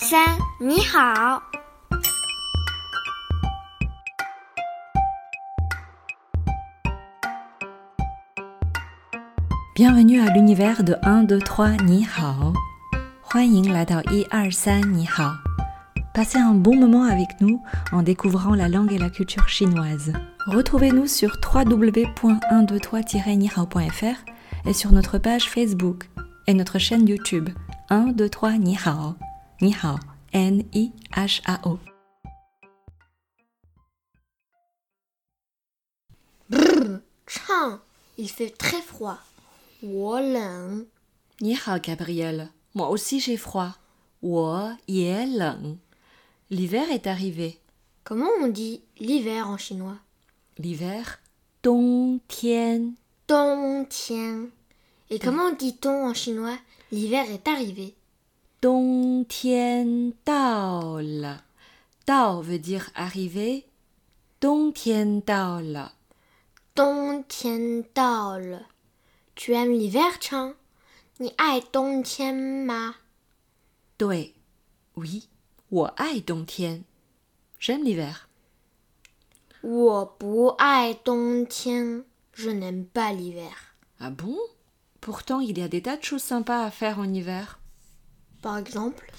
三，你好。 Bienvenue à l'univers de 1, 2, 3, ni hao. 欢迎来到一二三你好. Passez un bon moment avec nous en découvrant la langue et la culture chinoise. Retrouvez-nous sur www.123-nihao.fr et sur notre page Facebook et notre chaîne YouTube 1, 2, 你好，N I H A O。il fait très froid. Ni hao Gabriel. Moi aussi j'ai froid. L'hiver est arrivé. Comment on dit l'hiver en chinois? L'hiver Dong Tian. Dong Tian. Et comment dit ton en chinois? L'hiver est arrivé. Dong Tian Dao veut dire arriver. Dong Tian Dao La. Dong Tian Dao Tu aimes l'hiver, Chang? Ni ai Dong Tian Ma. Oui, oui, moi ai Dong Tian. J'aime l'hiver. Je n'aime pas l'hiver. Ah bon? Pourtant, il y a des tas de choses sympas à faire en hiver. Par exemple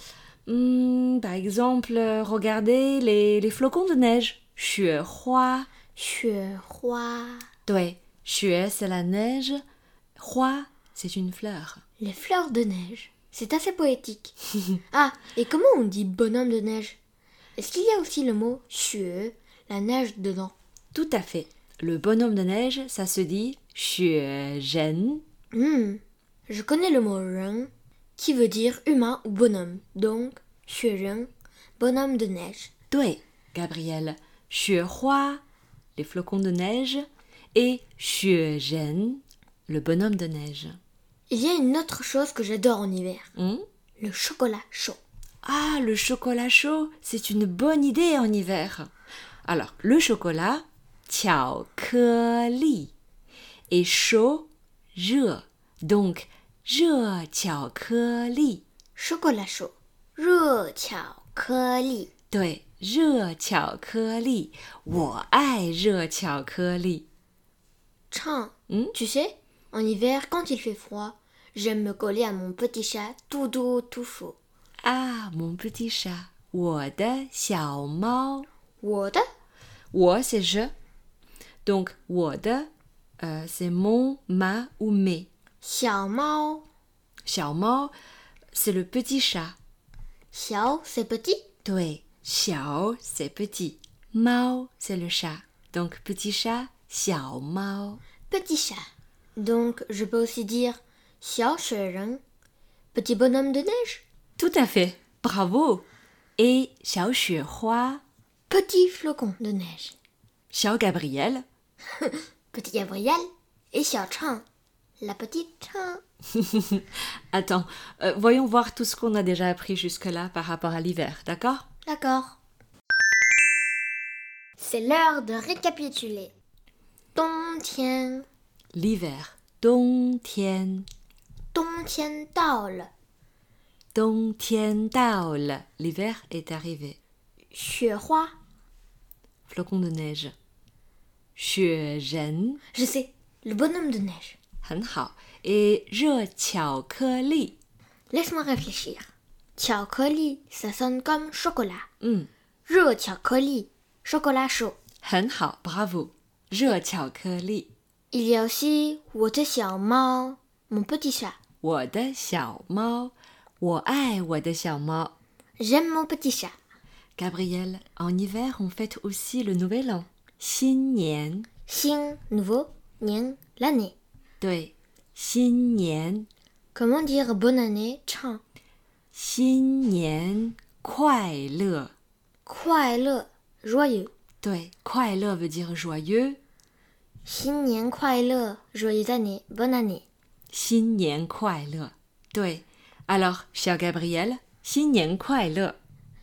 hmm, Par exemple, euh, regardez les, les, flocons de neige. Xue hua. Xue roi. Ouais, xue c'est la neige, roi c'est une fleur. Les fleurs de neige. C'est assez poétique. ah, et comment on dit bonhomme de neige? Est-ce qu'il y a aussi le mot xue, la neige dedans? Tout à fait. Le bonhomme de neige, ça se dit xue zhen. Mmh. Je connais le mot ren qui veut dire humain ou bonhomme. Donc, Xuren, bonhomme de neige. Doué, Gabriel. Xuehua, les flocons de neige, et Xuezhen, le bonhomme de neige. Il y a une autre chose que j'adore en hiver. Hmm? Le chocolat chaud. Ah, le chocolat chaud, c'est une bonne idée en hiver. Alors, le chocolat, li et chaud, je. Donc, 热巧克力. Chocolat chaud. 热巧克力。对，热巧克力，我爱热巧克力。 Chang, Hmm tu sais, en hiver, quand il fait froid, j'aime me coller à mon petit chat tout doux, tout chaud. Ah, mon petit chat，我的小猫。我的我 c'est je. Donc 我的 euh, c'est mon, ma ou mes. 小猫. Xiao Mao, c'est le petit chat. Xiao, c'est petit Oui, Xiao, c'est petit. Mao, c'est le chat. Donc petit chat, Xiao Mao. Petit chat. Donc je peux aussi dire Xiao Shuren, petit bonhomme de neige Tout à fait, bravo. Et Xiao Xuehua, petit flocon de neige. Xiao Gabriel, petit Gabriel et Xiao Chang, la petite. Attends, euh, voyons voir tout ce qu'on a déjà appris jusque-là par rapport à l'hiver, d'accord? D'accord. C'est l'heure de récapituler. Dong tian. L'hiver. Dong tian. Dong tian dao. Dong. L'hiver est arrivé. Xue hua. Flocon de neige. Xue Je sais, le bonhomme de neige. 很好. Et 热巧克力 Laisse-moi réfléchir. 巧克力, ça sonne comme chocolat. 嗯热巧克力, chocolat chaud. 很好 bravo 热巧克力 Il y a aussi 我的小猫, mon petit chat. 我的小猫我爱我的小猫 J'aime mon petit chat. Gabriel, en hiver, on fête aussi le nouvel an. 新年 Xin, nouveau, nian, l'année. 对新年 Comment dire bonne année, Chang 新年快乐 快乐, joyeux. 对快乐 veut dire joyeux 新年快乐, joyeuse année, bonne année. 新年快乐对 alors cher Gabriel 新年快乐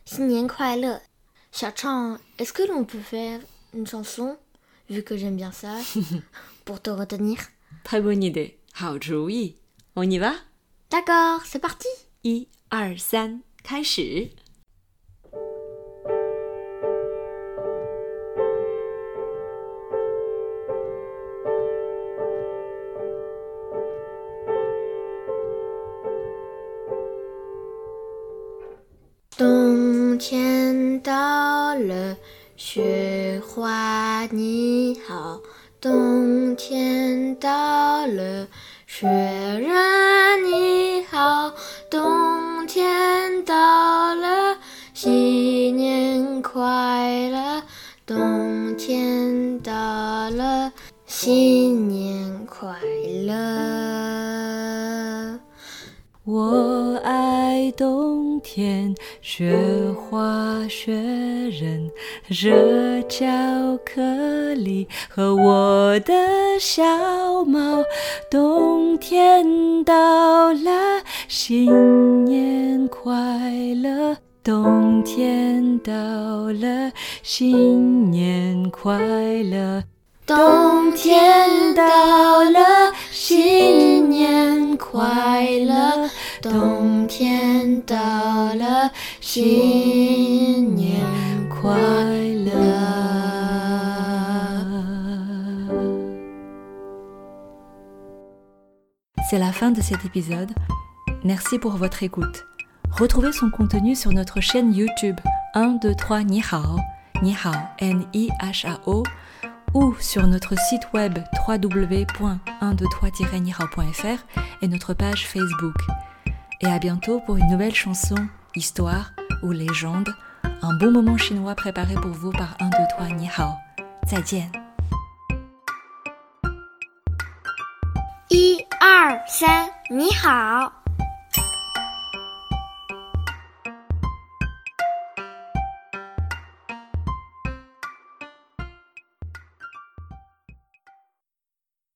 新年快乐. Chang, est-ce que l'on peut faire une chanson, vu que j'aime bien ça, pour te retenir 太不你的好主意，欧尼吧。大哥，c'est parti！一二三，开始。冬天到了，雪花你好。冬天到了，雪人你好。冬天到了，新年快乐。冬天到了，新年快乐。我爱冬天，雪花雪人，热巧克力和我的小猫。冬天到了，新年快乐！冬天到了，新年快乐！冬天到了，新年快乐！冬天到了，新年快乐！C'est la fin de cet épisode. Merci pour votre écoute. Retrouvez son contenu sur notre chaîne YouTube 1, 2, 3 Ni Hao, Ni Hao, N-I-H-A-O, ou sur notre site web www.123-nihao.fr et notre page Facebook. Et à bientôt pour une nouvelle chanson, histoire ou légende, un bon moment chinois préparé pour vous par 1, 2, 3 Ni Hao. 再见。一二三，你好。